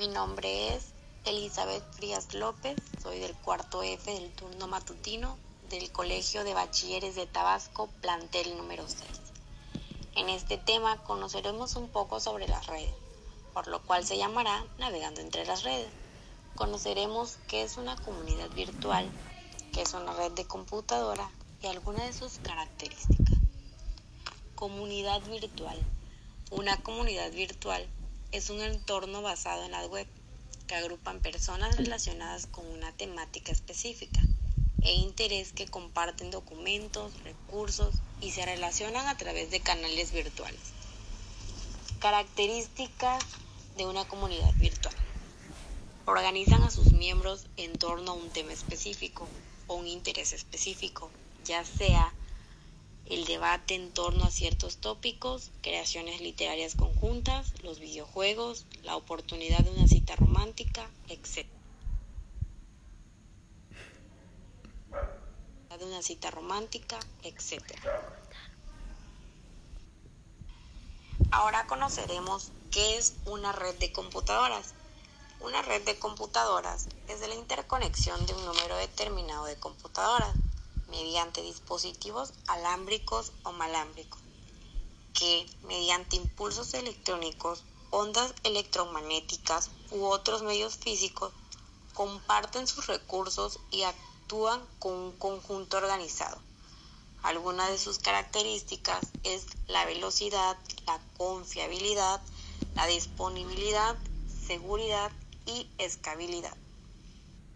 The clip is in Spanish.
Mi nombre es Elizabeth Frías López, soy del cuarto F del turno matutino del Colegio de Bachilleres de Tabasco, plantel número 6. En este tema conoceremos un poco sobre las redes, por lo cual se llamará Navegando entre las redes. Conoceremos qué es una comunidad virtual, qué es una red de computadora y algunas de sus características. Comunidad virtual. Una comunidad virtual es un entorno basado en la web que agrupan personas relacionadas con una temática específica e interés que comparten documentos, recursos y se relacionan a través de canales virtuales. Características de una comunidad virtual. Organizan a sus miembros en torno a un tema específico o un interés específico, ya sea el debate en torno a ciertos tópicos, creaciones literarias conjuntas, los videojuegos, la oportunidad de una cita romántica, etc. de una cita romántica, etc. Ahora conoceremos qué es una red de computadoras. Una red de computadoras es la interconexión de un número determinado de computadoras mediante dispositivos alámbricos o malámbricos, que mediante impulsos electrónicos, ondas electromagnéticas u otros medios físicos comparten sus recursos y actúan con un conjunto organizado. Algunas de sus características es la velocidad, la confiabilidad, la disponibilidad, seguridad y escalabilidad.